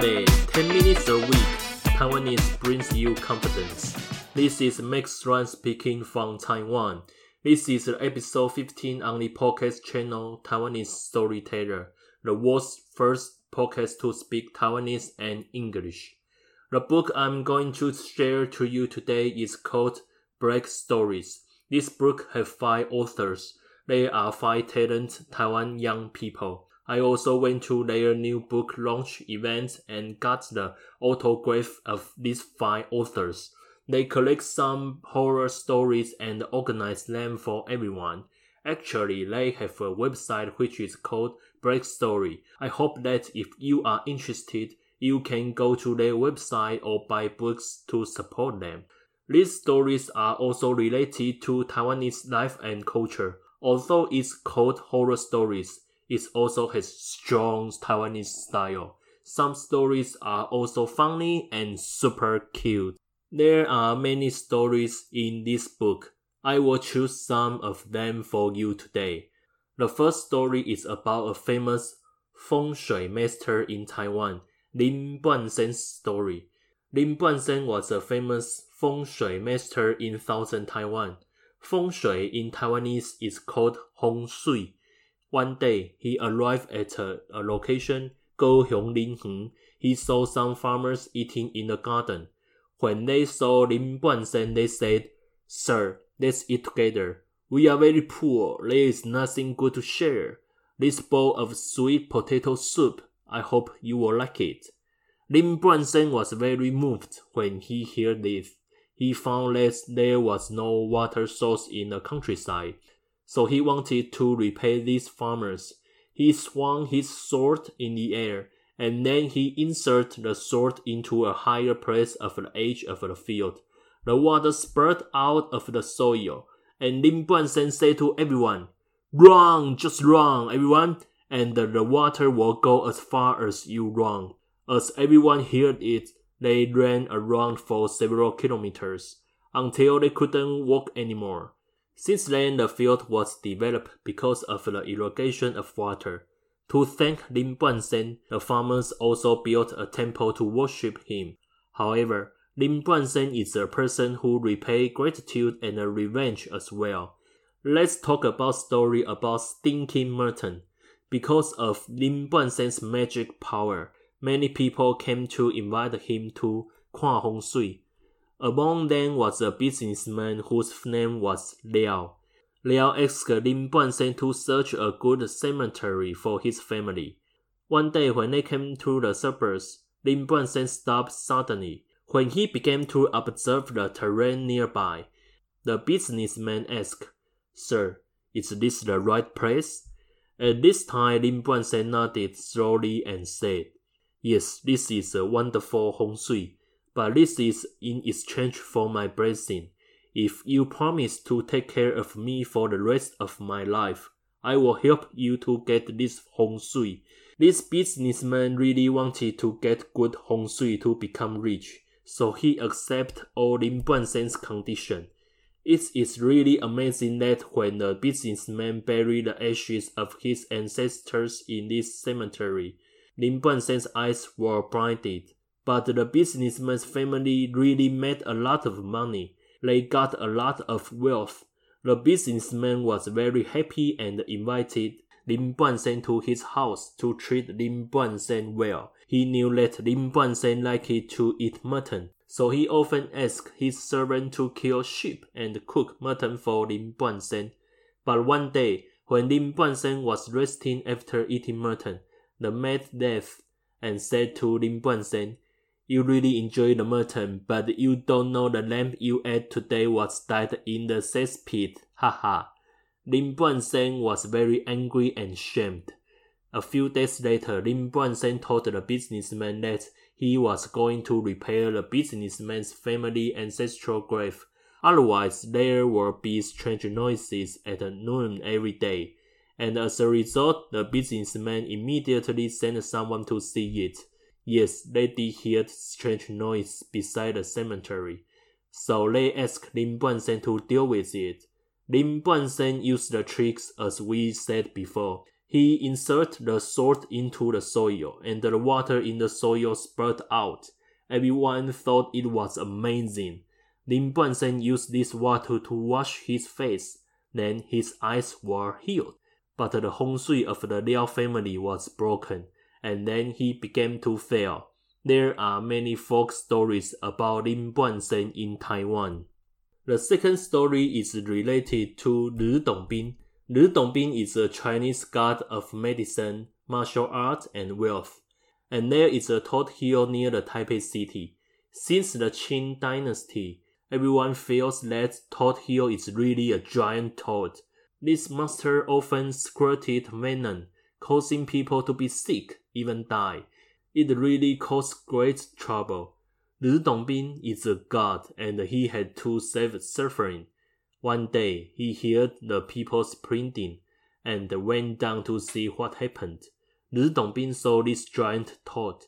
Babe, 10 minutes a week. Taiwanese brings you confidence. This is Max Juan speaking from Taiwan. This is episode 15 on the podcast channel Taiwanese Storyteller, the world's first podcast to speak Taiwanese and English. The book I'm going to share to you today is called Black Stories. This book has five authors. They are five talented Taiwan young people. I also went to their new book launch event and got the autograph of these five authors. They collect some horror stories and organize them for everyone. Actually, they have a website which is called Black Story. I hope that if you are interested, you can go to their website or buy books to support them. These stories are also related to Taiwanese life and culture. Although it's called horror stories, it also has strong Taiwanese style. Some stories are also funny and super cute. There are many stories in this book. I will choose some of them for you today. The first story is about a famous feng shui master in Taiwan, Lin Buanzhen's story. Lin Buanzhen was a famous feng shui master in southern Taiwan. Feng shui in Taiwanese is called Hong Shui. One day, he arrived at a, a location, Go Hiong Lin Heng. He saw some farmers eating in the garden. When they saw Lin Buanzhen, they said, Sir, let's eat together. We are very poor. There is nothing good to share. This bowl of sweet potato soup, I hope you will like it. Lin Buanzhen was very moved when he heard this. He found that there was no water source in the countryside so he wanted to repay these farmers. He swung his sword in the air, and then he inserted the sword into a higher place of the edge of the field. The water spurted out of the soil, and Lin Sen said to everyone, Run, just run, everyone, and the water will go as far as you run. As everyone heard it, they ran around for several kilometers, until they couldn't walk anymore. Since then, the field was developed because of the irrigation of water. To thank Lin Buanzhen, the farmers also built a temple to worship him. However, Lin Buanzhen is a person who repay gratitude and revenge as well. Let's talk about story about Stinking Mutton. Because of Lin Buanzhen's magic power, many people came to invite him to Kwa Hong Sui, among them was a businessman whose name was Liao. Liao asked Lin Buanzhen to search a good cemetery for his family. One day when they came to the suburbs, Lin Buanzhen stopped suddenly. When he began to observe the terrain nearby, the businessman asked, Sir, is this the right place? At this time, Lin Buanzhen nodded slowly and said, Yes, this is a wonderful Hong Sui but this is in exchange for my blessing. If you promise to take care of me for the rest of my life, I will help you to get this Hong Sui. This businessman really wanted to get good Hong Sui to become rich, so he accepted all Lin Buanzhen's condition. It is really amazing that when the businessman buried the ashes of his ancestors in this cemetery, Lin Buanzhen's eyes were blinded. But the businessman's family really made a lot of money. They got a lot of wealth. The businessman was very happy and invited Lin Buanzhen to his house to treat Lin Buanzhen well. He knew that Lin Buanzhen liked to eat mutton, so he often asked his servant to kill sheep and cook mutton for Lin Buanzhen. But one day, when Lin Buanzhen was resting after eating mutton, the maid left and said to Lin Buanzhen, you really enjoy the mutton, but you don't know the lamb you ate today was died in the cesspit. Haha. Lin Buanzhen was very angry and shamed. A few days later, Lin Buanzhen told the businessman that he was going to repair the businessman's family ancestral grave. Otherwise, there will be strange noises at noon every day. And as a result, the businessman immediately sent someone to see it. Yes, they did hear strange noise beside the cemetery, so they asked Lin Buanzhen to deal with it. Lin Buanzhen used the tricks as we said before. He inserted the sword into the soil, and the water in the soil spurted out. Everyone thought it was amazing. Lin Buanzhen used this water to wash his face. Then his eyes were healed. But the hong shui of the Liao family was broken, and then he began to fail. There are many folk stories about Lin Buanzhen in Taiwan. The second story is related to Li Dongbin. Li Dongbin is a Chinese god of medicine, martial art, and wealth. And there is a toad hill near the Taipei city. Since the Qing dynasty, everyone feels that Toad Hill is really a giant toad. This monster often squirted venom, causing people to be sick, even die. It really caused great trouble. Li Dongbin is a god and he had to save suffering. One day he heard the people sprinting and went down to see what happened. Li Dongbin saw this giant toad.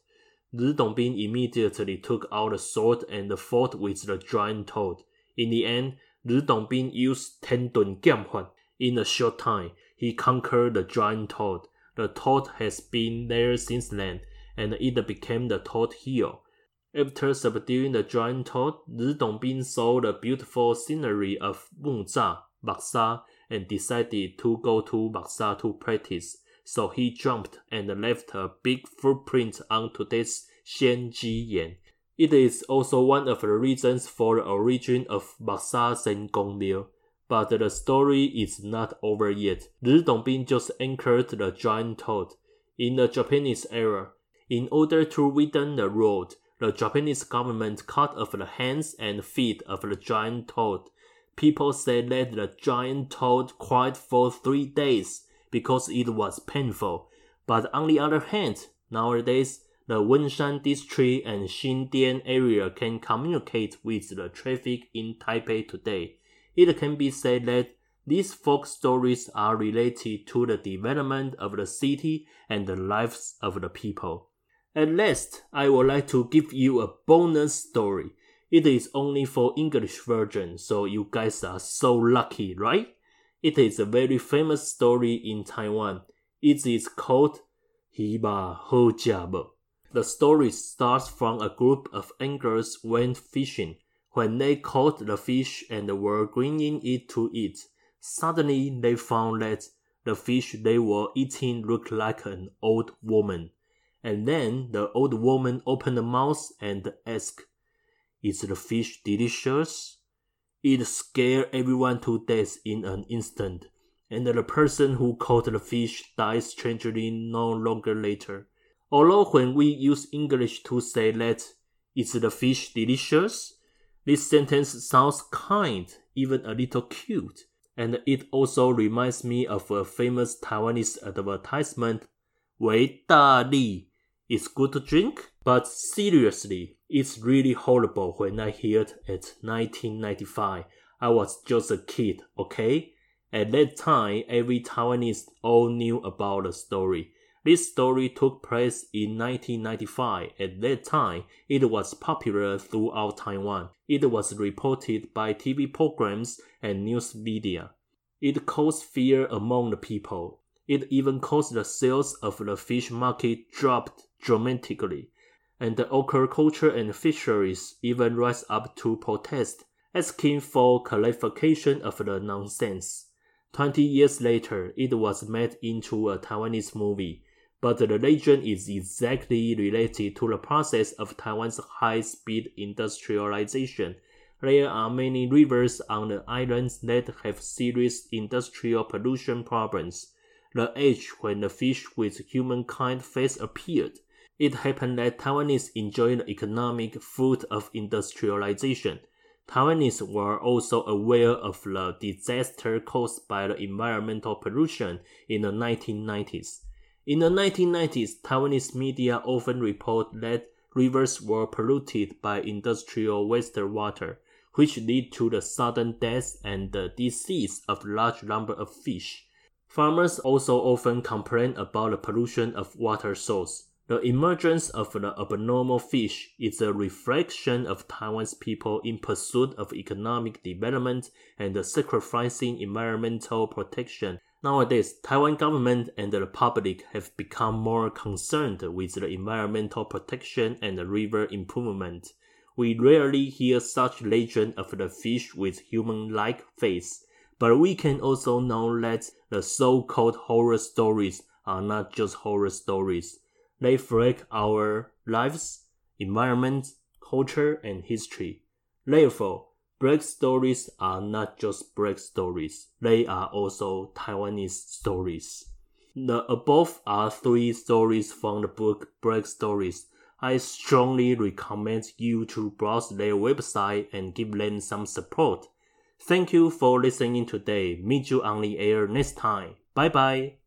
Li Dongbin immediately took out a sword and fought with the giant toad. In the end, Li Dongbin used Ten Dun Giam In a short time, he conquered the giant toad. The toad has been there since then, and it became the Toad Hill. After subduing the giant toad, Li Dongbin saw the beautiful scenery of Muzha, Baksa, and decided to go to Baksa to practice. So he jumped and left a big footprint on today's Xianjiyan. It is also one of the reasons for the origin of Baksa Gong Liu. But the story is not over yet. Li Dongbin just anchored the giant toad. In the Japanese era, in order to widen the road, the Japanese government cut off the hands and feet of the giant toad. People said that the giant toad cried for three days because it was painful. But on the other hand, nowadays, the Wenshan district and Xindian area can communicate with the traffic in Taipei today. It can be said that these folk stories are related to the development of the city and the lives of the people. At last, I would like to give you a bonus story. It is only for English version, so you guys are so lucky, right? It is a very famous story in Taiwan. It is called Hiba Hojabo. The story starts from a group of anglers went fishing. When they caught the fish and were bringing it to eat, suddenly they found that the fish they were eating looked like an old woman. And then the old woman opened the mouth and asked, Is the fish delicious? It scared everyone to death in an instant, and the person who caught the fish died strangely no longer later. Although when we use English to say that, is the fish delicious? This sentence sounds kind, even a little cute, and it also reminds me of a famous Taiwanese advertisement, Wei Da Li. It's good to drink, but seriously, it's really horrible when I heard it at 1995. I was just a kid, okay? At that time, every Taiwanese all knew about the story. This story took place in 1995. At that time, it was popular throughout Taiwan. It was reported by TV programs and news media. It caused fear among the people. It even caused the sales of the fish market dropped dramatically, and the aquaculture and fisheries even rise up to protest, asking for clarification of the nonsense. Twenty years later, it was made into a Taiwanese movie, but the legend is exactly related to the process of Taiwan's high-speed industrialization. There are many rivers on the islands that have serious industrial pollution problems. The age when the fish with humankind face appeared it happened that Taiwanese enjoyed the economic fruit of industrialization. Taiwanese were also aware of the disaster caused by the environmental pollution in the 1990s. In the 1990s, Taiwanese media often report that rivers were polluted by industrial wastewater, which lead to the sudden death and the disease of large number of fish. Farmers also often complain about the pollution of water source. The emergence of the abnormal fish is a reflection of Taiwan's people in pursuit of economic development and sacrificing environmental protection. Nowadays, Taiwan government and the public have become more concerned with the environmental protection and river improvement. We rarely hear such legend of the fish with human-like face, but we can also know that the so-called horror stories are not just horror stories. They reflect our lives, environment, culture, and history. Therefore, Black stories are not just black stories, they are also Taiwanese stories. The above are three stories from the book Black Stories. I strongly recommend you to browse their website and give them some support. Thank you for listening today. Meet you on the air next time. Bye bye.